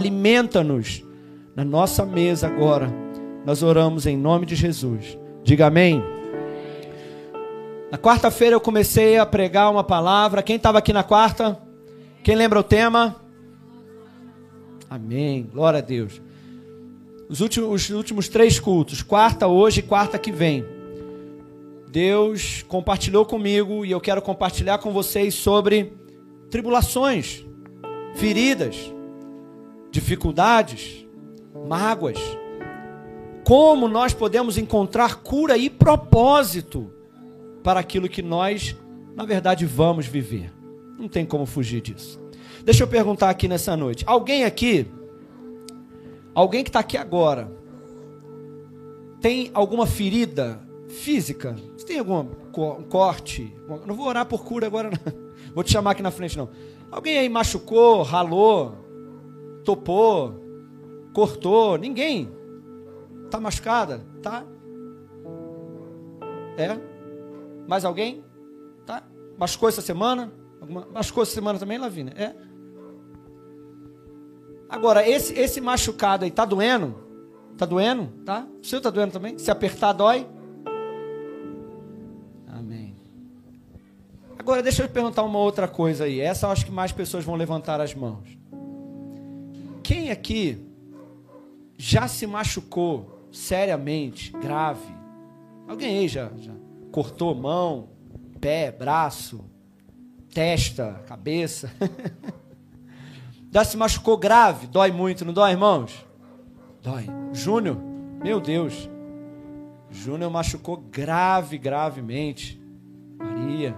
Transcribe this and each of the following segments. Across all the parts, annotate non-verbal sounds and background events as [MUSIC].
alimenta-nos na nossa mesa agora. Nós oramos em nome de Jesus. Diga amém. Na quarta-feira eu comecei a pregar uma palavra. Quem estava aqui na quarta? Quem lembra o tema? Amém. Glória a Deus. Os últimos, os últimos três cultos, quarta hoje e quarta que vem. Deus compartilhou comigo e eu quero compartilhar com vocês sobre tribulações, feridas, dificuldades, mágoas. Como nós podemos encontrar cura e propósito para aquilo que nós, na verdade, vamos viver. Não tem como fugir disso. Deixa eu perguntar aqui nessa noite: alguém aqui, alguém que está aqui agora, tem alguma ferida física? Você tem algum corte? Não vou orar por cura agora, não. [LAUGHS] Vou te chamar aqui na frente, não. Alguém aí machucou, ralou, topou, cortou, ninguém. Tá machucada? Tá? É? Mais alguém? Tá? Machucou essa semana? Alguma... Machucou essa semana também, Lavínia? É? Agora, esse, esse machucado aí, tá doendo? Tá doendo? Tá? O seu tá doendo também? Se apertar, dói? Amém. Agora, deixa eu perguntar uma outra coisa aí. Essa eu acho que mais pessoas vão levantar as mãos. Quem aqui já se machucou seriamente, grave? Alguém aí já, já cortou mão, pé, braço, testa, cabeça? [LAUGHS] já se machucou grave? Dói muito, não dói, irmãos? Dói. Júnior, meu Deus. Júnior machucou grave, gravemente. Maria.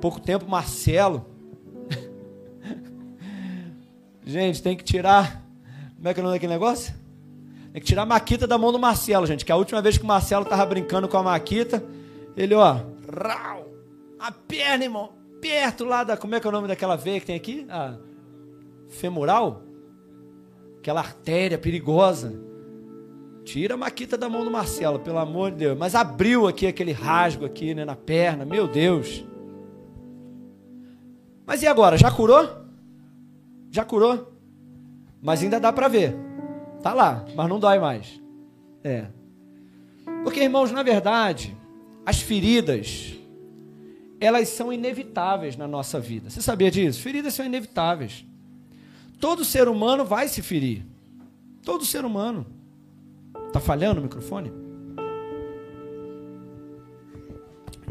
Pouco tempo, Marcelo. Gente, tem que tirar. Como é que é o nome daquele negócio? Tem que tirar a Maquita da mão do Marcelo, gente. Que a última vez que o Marcelo tava brincando com a Maquita, ele, ó, rau, a perna, irmão, perto lá da. Como é que é o nome daquela veia que tem aqui? A femoral? Aquela artéria perigosa. Tira a Maquita da mão do Marcelo, pelo amor de Deus. Mas abriu aqui aquele rasgo aqui, né, na perna. Meu Deus. Mas e agora? Já curou? Já curou? Mas ainda dá para ver. Tá lá, mas não dói mais. É. Porque, irmãos, na verdade, as feridas, elas são inevitáveis na nossa vida. Você sabia disso? Feridas são inevitáveis. Todo ser humano vai se ferir. Todo ser humano. Tá falhando o microfone?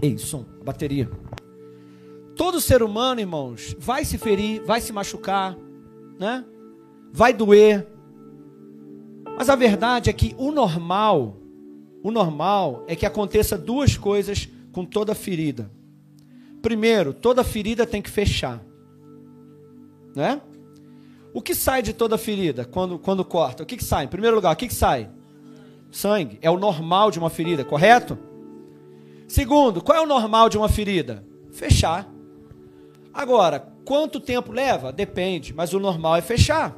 Ei, som, bateria. Todo ser humano, irmãos, vai se ferir, vai se machucar, né? Vai doer. Mas a verdade é que o normal, o normal é que aconteça duas coisas com toda ferida. Primeiro, toda ferida tem que fechar. Né? O que sai de toda ferida quando, quando corta? O que, que sai? Em primeiro lugar, o que, que sai? Sangue. É o normal de uma ferida, correto? Segundo, qual é o normal de uma ferida? Fechar. Agora, quanto tempo leva? Depende, mas o normal é fechar.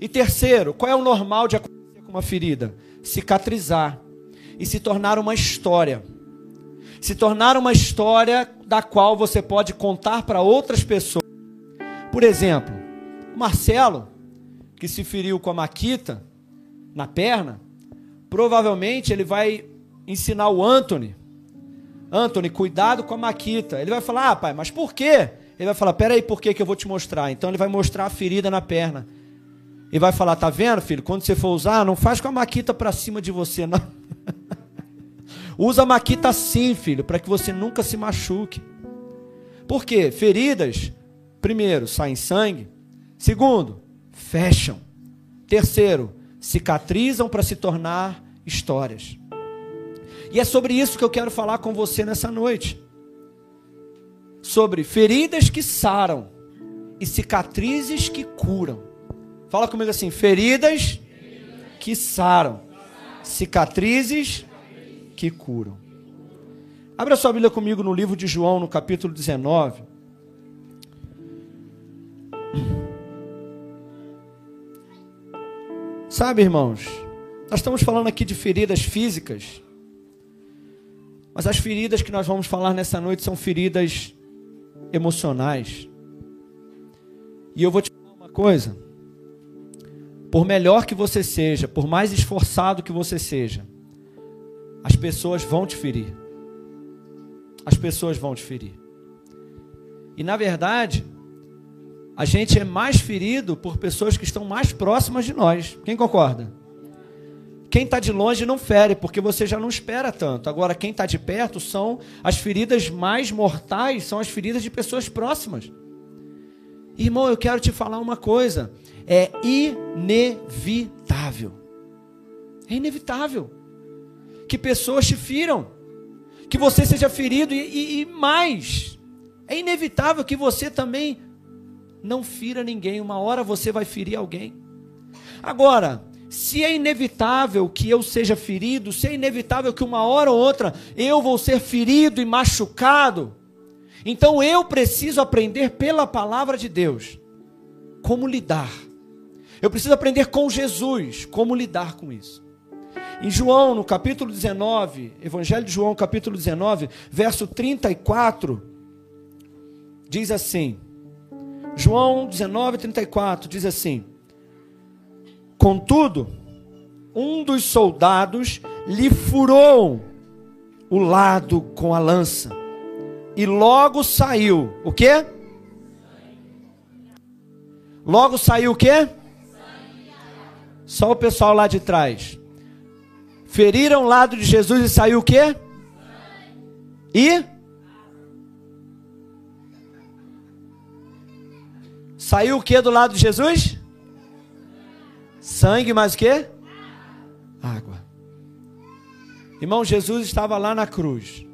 E terceiro, qual é o normal de acontecer com uma ferida? Cicatrizar e se tornar uma história. Se tornar uma história da qual você pode contar para outras pessoas. Por exemplo, Marcelo, que se feriu com a maquita na perna, provavelmente ele vai ensinar o Anthony. Anthony, cuidado com a maquita. Ele vai falar, ah, pai, mas por quê? Ele vai falar, peraí, por quê que eu vou te mostrar? Então ele vai mostrar a ferida na perna. E vai falar, tá vendo, filho? Quando você for usar, não faz com a maquita para cima de você, não. [LAUGHS] Usa a maquita assim, filho, para que você nunca se machuque. Por quê? Feridas, primeiro, saem sangue. Segundo, fecham. Terceiro, cicatrizam para se tornar histórias. E é sobre isso que eu quero falar com você nessa noite. Sobre feridas que saram e cicatrizes que curam. Fala comigo assim: feridas que saram, cicatrizes que curam. Abra sua Bíblia comigo no livro de João, no capítulo 19. Sabe, irmãos, nós estamos falando aqui de feridas físicas, mas as feridas que nós vamos falar nessa noite são feridas emocionais. E eu vou te falar uma coisa. por melhor que você seja, por mais esforçado que você seja, as pessoas vão te ferir. As pessoas vão te ferir. E na verdade, a gente é mais ferido por pessoas que estão mais próximas de nós. Quem concorda? Quem está de longe não fere, porque você já não espera tanto. Agora, quem está de perto são as feridas mais mortais, são as feridas de pessoas próximas. Irmão, eu quero te falar uma coisa: é inevitável. É inevitável que pessoas te firam, que você seja ferido e, e, e mais. É inevitável que você também não fira ninguém. Uma hora você vai ferir alguém. Agora, se é inevitável que eu seja ferido, se é inevitável que uma hora ou outra eu vou ser ferido e machucado, então eu preciso aprender pela palavra de Deus como lidar. Eu preciso aprender com Jesus como lidar com isso. Em João, no capítulo 19, Evangelho de João, capítulo 19, verso 34, diz assim: João 19, 34 diz assim: Contudo, um dos soldados lhe furou o lado com a lança. E logo saiu. O quê? Logo saiu o quê? Só o pessoal lá de trás. Feriram o lado de Jesus e saiu o quê? E Saiu o que do lado de Jesus? Sangue mais o que? Água. Irmão, Jesus estava lá na cruz.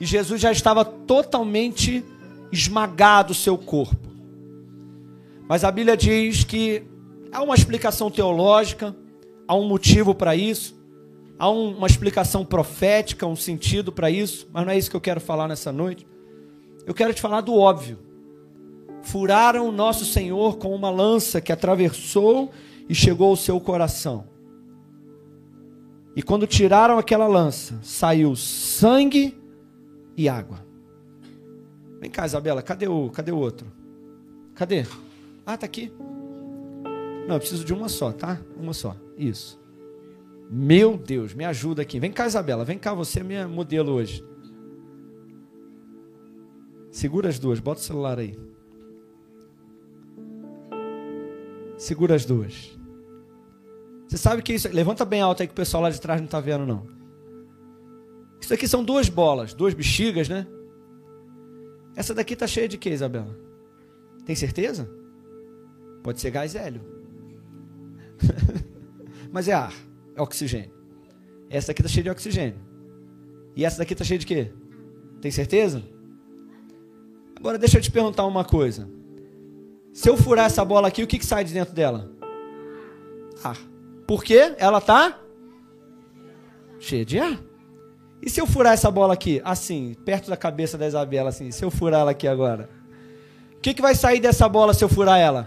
E Jesus já estava totalmente esmagado o seu corpo. Mas a Bíblia diz que há uma explicação teológica, há um motivo para isso, há um, uma explicação profética, um sentido para isso, mas não é isso que eu quero falar nessa noite. Eu quero te falar do óbvio. Furaram o nosso Senhor com uma lança que atravessou e chegou ao seu coração. E quando tiraram aquela lança, saiu sangue e água. Vem cá, Isabela, cadê o, cadê o outro? Cadê? Ah, tá aqui. Não, eu preciso de uma só, tá? Uma só. Isso. Meu Deus, me ajuda aqui. Vem cá, Isabela, vem cá, você é minha modelo hoje. Segura as duas, bota o celular aí. Segura as duas. Você sabe que isso. Levanta bem alto aí que o pessoal lá de trás não está vendo, não. Isso aqui são duas bolas, duas bexigas, né? Essa daqui está cheia de quê, Isabela? Tem certeza? Pode ser gás hélio. [LAUGHS] Mas é ar, é oxigênio. Essa daqui está cheia de oxigênio. E essa daqui está cheia de quê? Tem certeza? Agora deixa eu te perguntar uma coisa. Se eu furar essa bola aqui, o que, que sai de dentro dela? Ar. Por quê? Ela está cheia de ar. E se eu furar essa bola aqui, assim, perto da cabeça da Isabela, assim, se eu furar ela aqui agora? O que, que vai sair dessa bola se eu furar ela?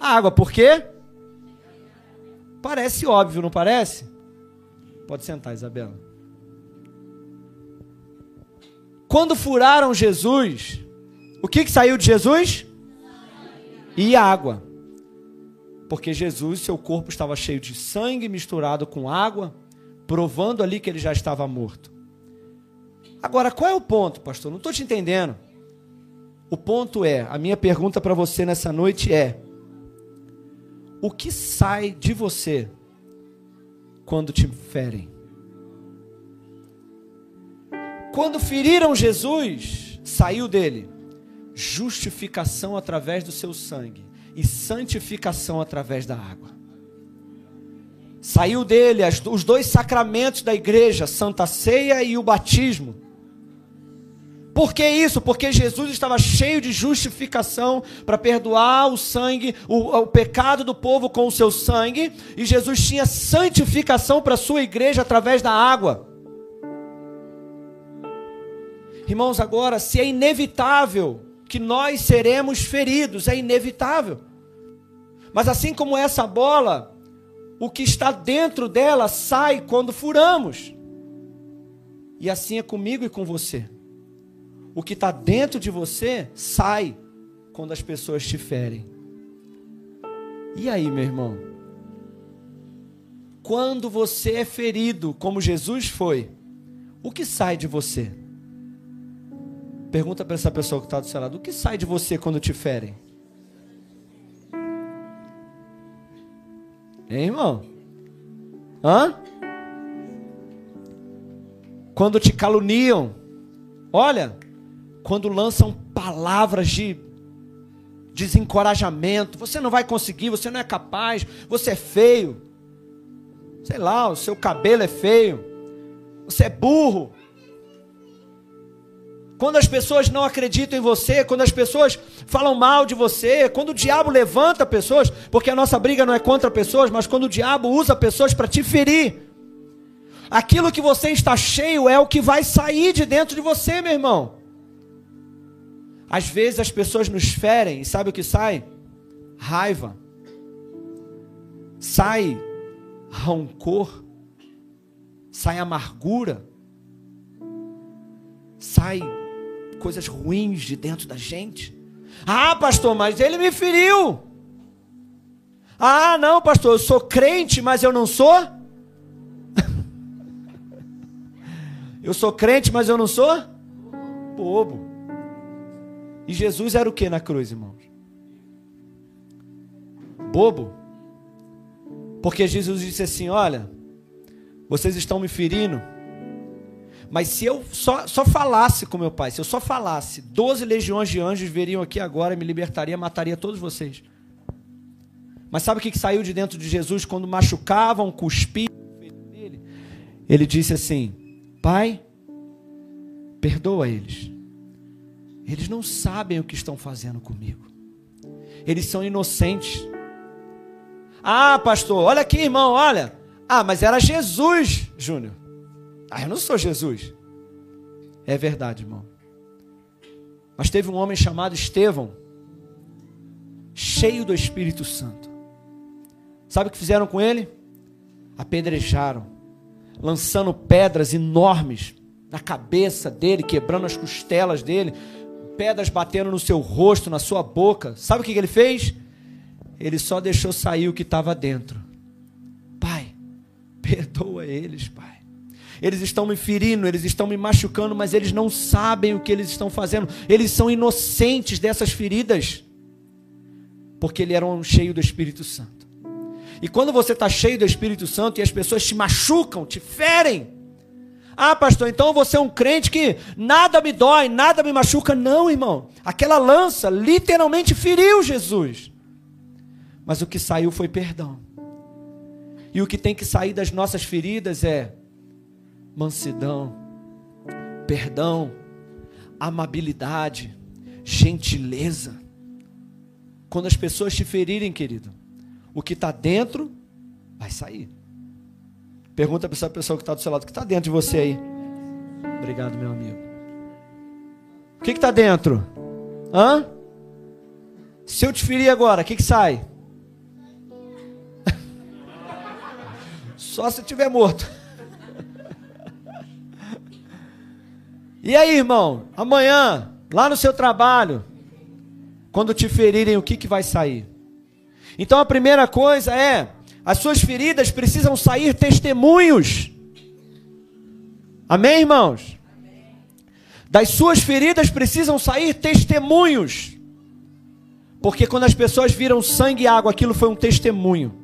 água, por quê? Parece óbvio, não parece? Pode sentar, Isabela. Quando furaram Jesus, o que, que saiu de Jesus? E água porque Jesus, seu corpo estava cheio de sangue misturado com água, provando ali que ele já estava morto. Agora, qual é o ponto, pastor? Não estou te entendendo. O ponto é: a minha pergunta para você nessa noite é: o que sai de você quando te ferem? Quando feriram Jesus, saiu dele justificação através do seu sangue e santificação através da água. Saiu dele as, os dois sacramentos da igreja, Santa Ceia e o batismo. Por que isso? Porque Jesus estava cheio de justificação para perdoar o sangue, o, o, pecado do povo com o seu sangue, e Jesus tinha santificação para a sua igreja através da água. Irmãos, agora, se é inevitável que nós seremos feridos, é inevitável. Mas assim como essa bola, o que está dentro dela sai quando furamos. E assim é comigo e com você. O que está dentro de você sai quando as pessoas te ferem. E aí, meu irmão? Quando você é ferido, como Jesus foi, o que sai de você? Pergunta para essa pessoa que está do seu lado: o que sai de você quando te ferem? Hein, irmão? Hã? Quando te caluniam, olha, quando lançam palavras de desencorajamento, você não vai conseguir, você não é capaz, você é feio, sei lá, o seu cabelo é feio, você é burro. Quando as pessoas não acreditam em você, quando as pessoas falam mal de você, quando o diabo levanta pessoas, porque a nossa briga não é contra pessoas, mas quando o diabo usa pessoas para te ferir, aquilo que você está cheio é o que vai sair de dentro de você, meu irmão. Às vezes as pessoas nos ferem e sabe o que sai? Raiva. Sai rancor. Sai amargura. Sai coisas ruins de dentro da gente. Ah, pastor, mas ele me feriu. Ah, não, pastor, eu sou crente, mas eu não sou. [LAUGHS] eu sou crente, mas eu não sou bobo. E Jesus era o que na cruz, irmãos? Bobo. Porque Jesus disse assim: Olha, vocês estão me ferindo, mas se eu só, só falasse com meu pai, se eu só falasse, doze legiões de anjos veriam aqui agora, me libertaria, mataria todos vocês. Mas sabe o que, que saiu de dentro de Jesus quando machucavam, cuspiam? Ele disse assim: Pai, perdoa eles eles não sabem o que estão fazendo comigo. Eles são inocentes. Ah, pastor, olha aqui, irmão, olha. Ah, mas era Jesus, Júnior. Ah, eu não sou Jesus. É verdade, irmão. Mas teve um homem chamado Estevão, cheio do Espírito Santo. Sabe o que fizeram com ele? Apedrejaram, lançando pedras enormes na cabeça dele, quebrando as costelas dele, pedras batendo no seu rosto, na sua boca. Sabe o que ele fez? Ele só deixou sair o que estava dentro. Pai, [LAUGHS] perdoa eles, Pai. Eles estão me ferindo, eles estão me machucando, mas eles não sabem o que eles estão fazendo. Eles são inocentes dessas feridas, porque eles eram cheios do Espírito Santo. E quando você está cheio do Espírito Santo e as pessoas te machucam, te ferem, ah, pastor, então você é um crente que nada me dói, nada me machuca. Não, irmão. Aquela lança literalmente feriu Jesus. Mas o que saiu foi perdão. E o que tem que sair das nossas feridas é mansidão, perdão, amabilidade, gentileza. Quando as pessoas te ferirem, querido, o que está dentro vai sair. Pergunta para essa pessoa que está do seu lado, o que está dentro de você aí? Obrigado, meu amigo. O que está dentro? Hã? Se eu te ferir agora, o que, que sai? [LAUGHS] Só se tiver morto. E aí, irmão? Amanhã, lá no seu trabalho, quando te ferirem, o que, que vai sair? Então a primeira coisa é as suas feridas precisam sair testemunhos. Amém, irmãos? Das suas feridas precisam sair testemunhos. Porque quando as pessoas viram sangue e água, aquilo foi um testemunho.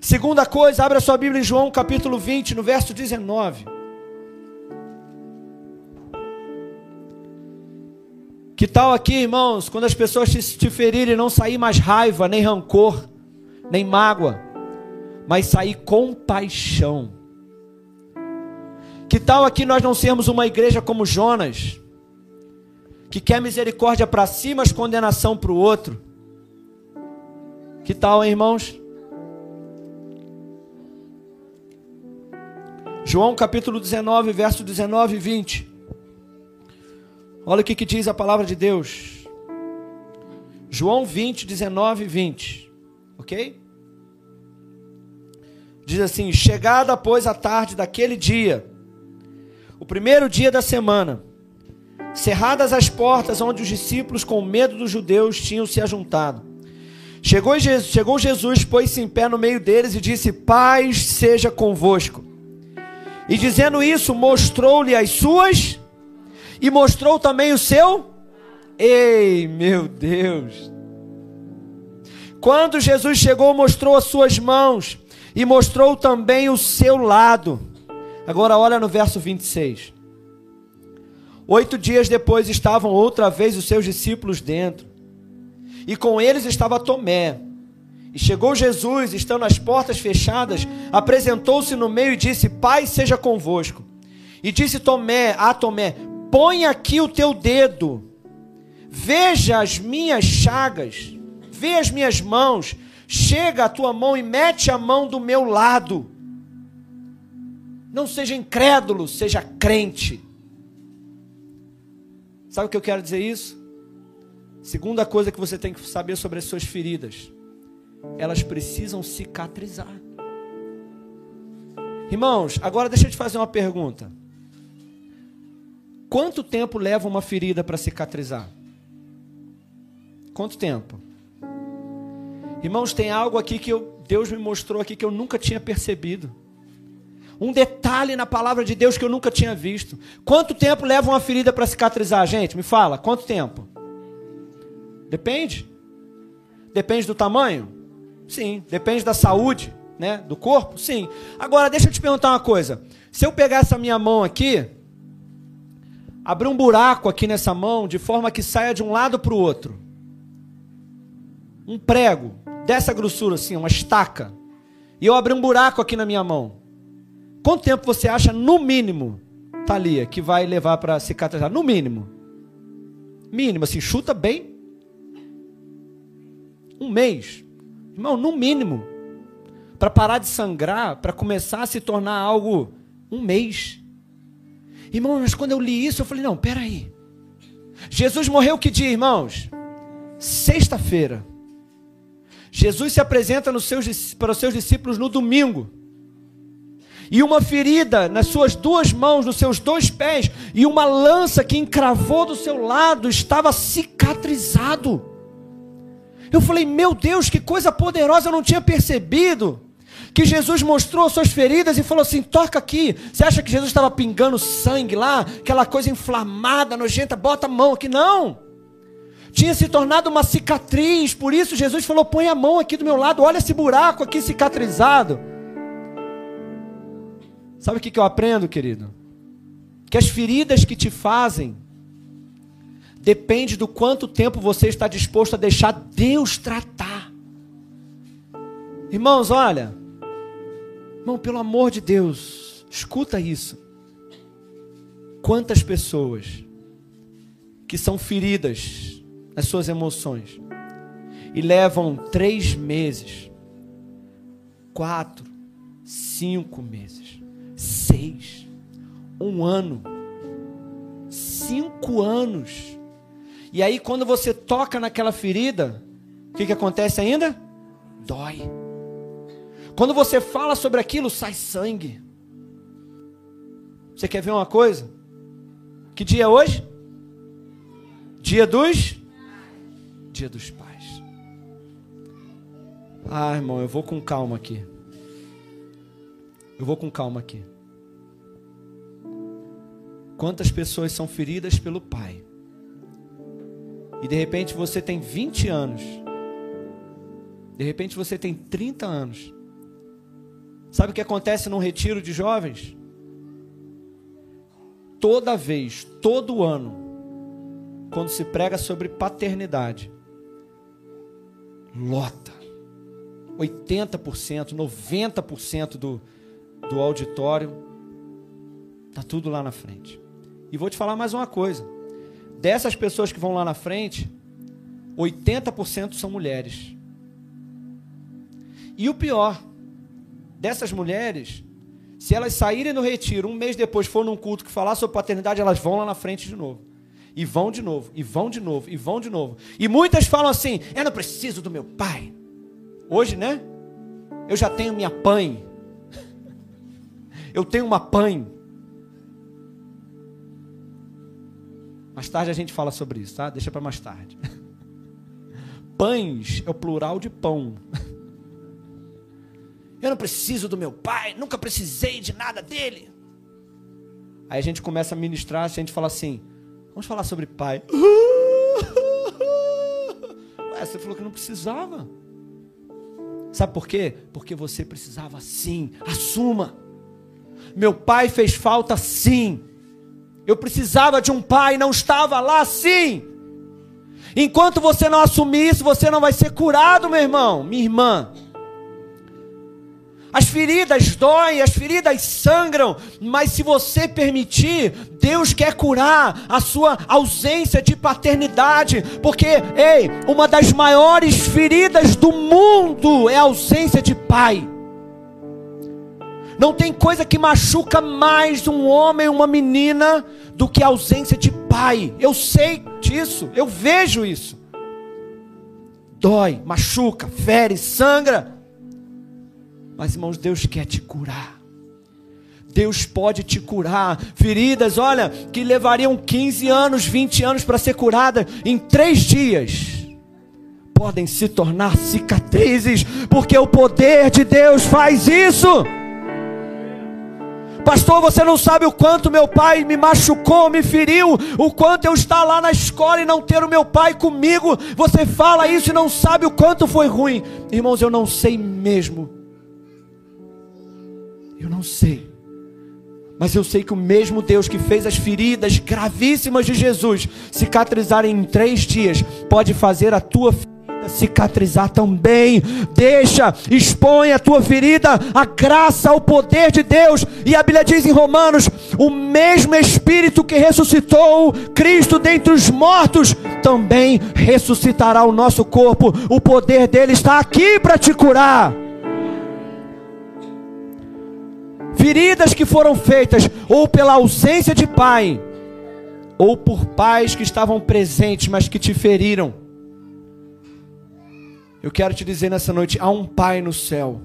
Segunda coisa, abra sua Bíblia em João capítulo 20, no verso 19. Que tal aqui, irmãos, quando as pessoas te, te ferirem, não sair mais raiva, nem rancor, nem mágoa, mas sair com paixão. Que tal aqui nós não sermos uma igreja como Jonas, que quer misericórdia para si, mas condenação para o outro? Que tal, hein, irmãos? João capítulo 19, verso 19 e 20. Olha o que, que diz a palavra de Deus. João 20, 19 e 20. Ok? Diz assim: Chegada, pois, a tarde daquele dia, o primeiro dia da semana, cerradas as portas onde os discípulos, com medo dos judeus, tinham se ajuntado, Chegou Jesus, chegou Jesus pôs-se em pé no meio deles e disse: Paz seja convosco. E dizendo isso, mostrou-lhe as suas e mostrou também o seu. Ei, meu Deus! Quando Jesus chegou, mostrou as suas mãos e mostrou também o seu lado. Agora olha no verso 26. Oito dias depois estavam outra vez os seus discípulos dentro, e com eles estava Tomé. E chegou Jesus, estando as portas fechadas, apresentou-se no meio e disse: Pai seja convosco. E disse Tomé a Tomé: Põe aqui o teu dedo, veja as minhas chagas, vê as minhas mãos, chega a tua mão e mete a mão do meu lado. Não seja incrédulo, seja crente. Sabe o que eu quero dizer isso? Segunda coisa que você tem que saber sobre as suas feridas, elas precisam cicatrizar. Irmãos, agora deixa eu te fazer uma pergunta. Quanto tempo leva uma ferida para cicatrizar? Quanto tempo? Irmãos, tem algo aqui que eu, Deus me mostrou aqui que eu nunca tinha percebido um detalhe na palavra de Deus que eu nunca tinha visto. Quanto tempo leva uma ferida para cicatrizar, gente? Me fala, quanto tempo? Depende. Depende do tamanho? Sim. Depende da saúde, né? Do corpo? Sim. Agora, deixa eu te perguntar uma coisa. Se eu pegar essa minha mão aqui, abrir um buraco aqui nessa mão, de forma que saia de um lado para o outro, um prego dessa grossura assim, uma estaca, e eu abrir um buraco aqui na minha mão, Quanto tempo você acha, no mínimo, Thalia, que vai levar para cicatrizar? No mínimo. Mínimo, assim, chuta bem. Um mês. Irmão, no mínimo. Para parar de sangrar, para começar a se tornar algo, um mês. Irmão, mas quando eu li isso, eu falei, não, peraí. Jesus morreu que dia, irmãos? Sexta-feira. Jesus se apresenta seus, para os seus discípulos no domingo e uma ferida nas suas duas mãos, nos seus dois pés, e uma lança que encravou do seu lado estava cicatrizado. Eu falei, meu Deus, que coisa poderosa, eu não tinha percebido. Que Jesus mostrou suas feridas e falou assim: toca aqui. Você acha que Jesus estava pingando sangue lá? Aquela coisa inflamada, nojenta, bota a mão aqui. Não. Tinha se tornado uma cicatriz, por isso Jesus falou: põe a mão aqui do meu lado, olha esse buraco aqui cicatrizado. Sabe o que eu aprendo, querido? Que as feridas que te fazem depende do quanto tempo você está disposto a deixar Deus tratar. Irmãos, olha, irmão, pelo amor de Deus, escuta isso. Quantas pessoas que são feridas nas suas emoções e levam três meses, quatro, cinco meses, seis, um ano, cinco anos. E aí, quando você toca naquela ferida, o que, que acontece ainda? Dói. Quando você fala sobre aquilo, sai sangue. Você quer ver uma coisa? Que dia é hoje? Dia dos? Dia dos pais. Ah, irmão, eu vou com calma aqui. Eu vou com calma aqui. Quantas pessoas são feridas pelo pai? E de repente você tem 20 anos. De repente você tem 30 anos. Sabe o que acontece num retiro de jovens? Toda vez, todo ano, quando se prega sobre paternidade, lota. 80%, 90% do, do auditório está tudo lá na frente. E vou te falar mais uma coisa. Dessas pessoas que vão lá na frente, 80% são mulheres. E o pior, dessas mulheres, se elas saírem do retiro, um mês depois for num culto que falar sobre paternidade, elas vão lá na frente de novo. E vão de novo, e vão de novo, e vão de novo. E muitas falam assim: eu não preciso do meu pai. Hoje, né? Eu já tenho minha pai. [LAUGHS] Eu tenho uma pai. Mais tarde a gente fala sobre isso, tá? Deixa para mais tarde. [LAUGHS] pães é o plural de pão. [LAUGHS] Eu não preciso do meu pai, nunca precisei de nada dele. Aí a gente começa a ministrar, a gente fala assim: vamos falar sobre pai. [LAUGHS] Ué, você falou que não precisava. Sabe por quê? Porque você precisava sim. Assuma. Meu pai fez falta sim. Eu precisava de um pai, não estava lá sim. Enquanto você não assumir isso, você não vai ser curado, meu irmão, minha irmã. As feridas doem, as feridas sangram, mas se você permitir, Deus quer curar a sua ausência de paternidade, porque, ei, uma das maiores feridas do mundo é a ausência de pai. Não tem coisa que machuca mais um homem, uma menina, do que a ausência de pai. Eu sei disso, eu vejo isso. Dói, machuca, fere, sangra. Mas, irmãos, Deus quer te curar. Deus pode te curar. Feridas, olha, que levariam 15 anos, 20 anos para ser curada, em três dias, podem se tornar cicatrizes, porque o poder de Deus faz isso. Pastor, você não sabe o quanto meu pai me machucou, me feriu, o quanto eu estar lá na escola e não ter o meu pai comigo. Você fala isso e não sabe o quanto foi ruim. Irmãos, eu não sei mesmo eu não sei. Mas eu sei que o mesmo Deus que fez as feridas gravíssimas de Jesus cicatrizarem em três dias, pode fazer a tua ferida cicatrizar também. Deixa, expõe a tua ferida, a graça, o poder de Deus. E a Bíblia diz em Romanos: o mesmo Espírito que ressuscitou Cristo dentre os mortos, também ressuscitará o nosso corpo. O poder dele está aqui para te curar. Feridas que foram feitas ou pela ausência de pai, ou por pais que estavam presentes, mas que te feriram. Eu quero te dizer nessa noite: há um pai no céu,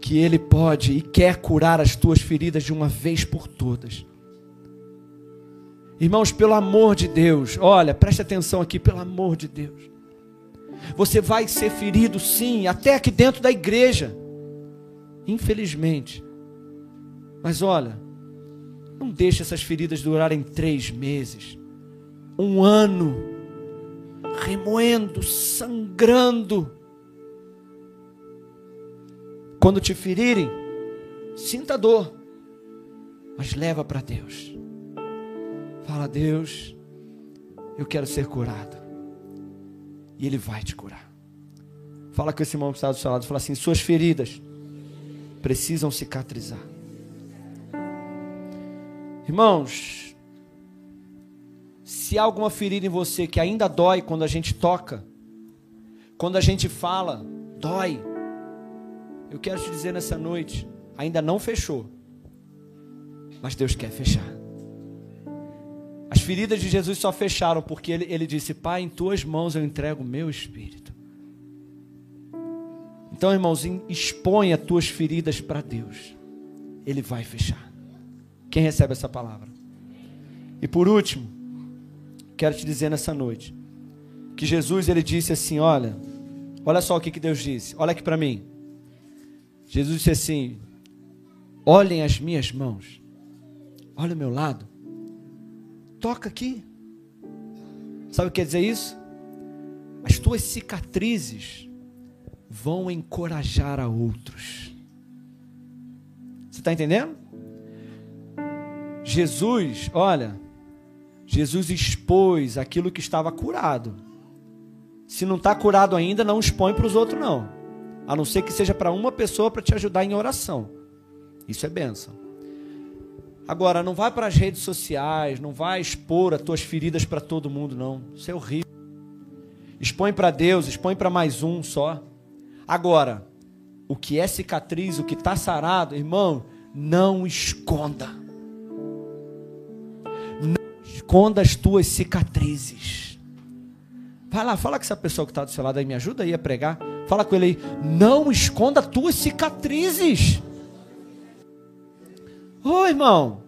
que ele pode e quer curar as tuas feridas de uma vez por todas. Irmãos, pelo amor de Deus, olha, preste atenção aqui, pelo amor de Deus. Você vai ser ferido sim, até aqui dentro da igreja. Infelizmente. Mas olha, não deixe essas feridas durarem três meses, um ano, remoendo, sangrando. Quando te ferirem, sinta dor, mas leva para Deus. Fala, Deus, eu quero ser curado. E Ele vai te curar. Fala com esse irmão que está do seu lado, fala assim: suas feridas precisam cicatrizar. Irmãos, se há alguma ferida em você que ainda dói quando a gente toca, quando a gente fala, dói. Eu quero te dizer nessa noite, ainda não fechou, mas Deus quer fechar. As feridas de Jesus só fecharam porque ele, ele disse: Pai, em tuas mãos eu entrego o meu espírito. Então, irmãozinho, expõe as tuas feridas para Deus. Ele vai fechar. Quem recebe essa palavra? E por último, quero te dizer nessa noite que Jesus ele disse assim, olha, olha só o que, que Deus disse. Olha aqui para mim. Jesus disse assim: Olhem as minhas mãos. Olha o meu lado. Toca aqui. Sabe o que quer dizer isso? As tuas cicatrizes vão encorajar a outros. Você está entendendo? Jesus, olha, Jesus expôs aquilo que estava curado. Se não está curado ainda, não expõe para os outros, não. A não ser que seja para uma pessoa para te ajudar em oração. Isso é benção. Agora, não vai para as redes sociais, não vai expor as tuas feridas para todo mundo, não. Isso é horrível. Expõe para Deus, expõe para mais um só. Agora, o que é cicatriz, o que está sarado, irmão, não esconda. Não esconda as tuas cicatrizes. Vai lá, fala com essa pessoa que está do seu lado aí, me ajuda aí a pregar. Fala com ele aí. Não esconda as tuas cicatrizes. Ô irmão,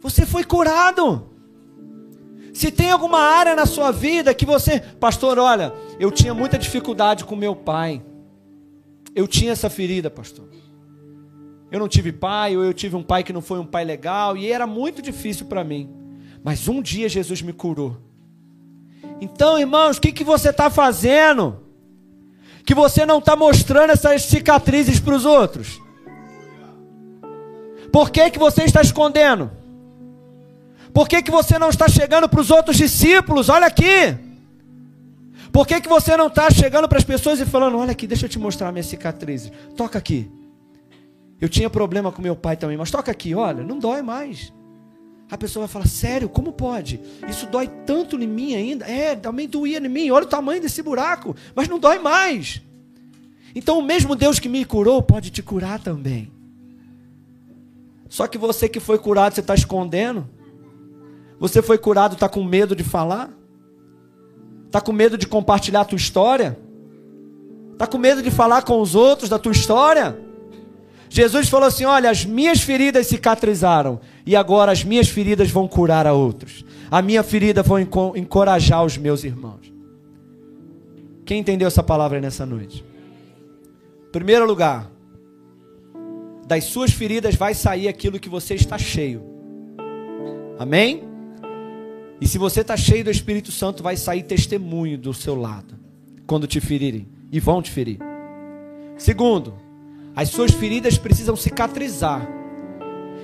você foi curado. Se tem alguma área na sua vida que você, pastor, olha, eu tinha muita dificuldade com meu pai. Eu tinha essa ferida, pastor. Eu não tive pai, ou eu tive um pai que não foi um pai legal, e era muito difícil para mim. Mas um dia Jesus me curou. Então, irmãos, o que, que você está fazendo? Que você não está mostrando essas cicatrizes para os outros? Por que, que você está escondendo? Por que, que você não está chegando para os outros discípulos? Olha aqui. Por que, que você não está chegando para as pessoas e falando: Olha aqui, deixa eu te mostrar minha cicatriz. Toca aqui. Eu tinha problema com meu pai também, mas toca aqui, olha, não dói mais. A pessoa vai falar: Sério, como pode? Isso dói tanto em mim ainda? É, também doía em mim. Olha o tamanho desse buraco, mas não dói mais. Então, o mesmo Deus que me curou pode te curar também. Só que você que foi curado, você está escondendo. Você foi curado, está com medo de falar? Está com medo de compartilhar a tua história? Está com medo de falar com os outros da tua história? Jesus falou assim: Olha, as minhas feridas cicatrizaram, e agora as minhas feridas vão curar a outros. A minha ferida vai encorajar os meus irmãos. Quem entendeu essa palavra nessa noite? Primeiro lugar, das suas feridas vai sair aquilo que você está cheio. Amém? E se você está cheio do Espírito Santo, vai sair testemunho do seu lado quando te ferirem e vão te ferir. Segundo, as suas feridas precisam cicatrizar.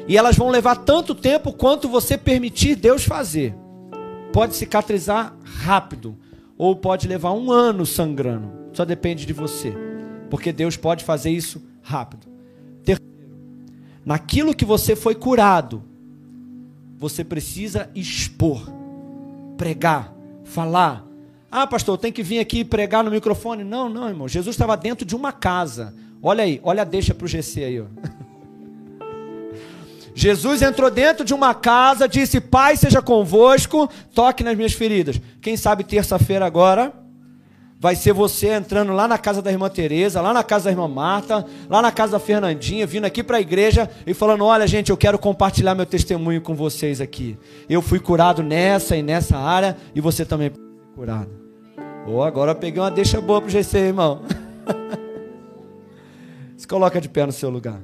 E elas vão levar tanto tempo quanto você permitir Deus fazer. Pode cicatrizar rápido, ou pode levar um ano sangrando. Só depende de você. Porque Deus pode fazer isso rápido. Terceiro, naquilo que você foi curado, você precisa expor pregar, falar. Ah, pastor, tem que vir aqui pregar no microfone. Não, não, irmão. Jesus estava dentro de uma casa. Olha aí, olha, deixa para o GC aí. Ó. [LAUGHS] Jesus entrou dentro de uma casa, disse: Pai, seja convosco, toque nas minhas feridas. Quem sabe terça-feira agora vai ser você entrando lá na casa da irmã Teresa, lá na casa da irmã Marta, lá na casa da Fernandinha, vindo aqui para a igreja e falando: "Olha, gente, eu quero compartilhar meu testemunho com vocês aqui. Eu fui curado nessa e nessa área e você também foi curado." Oh, agora peguei uma deixa boa pro GC, irmão. [LAUGHS] Se coloca de pé no seu lugar.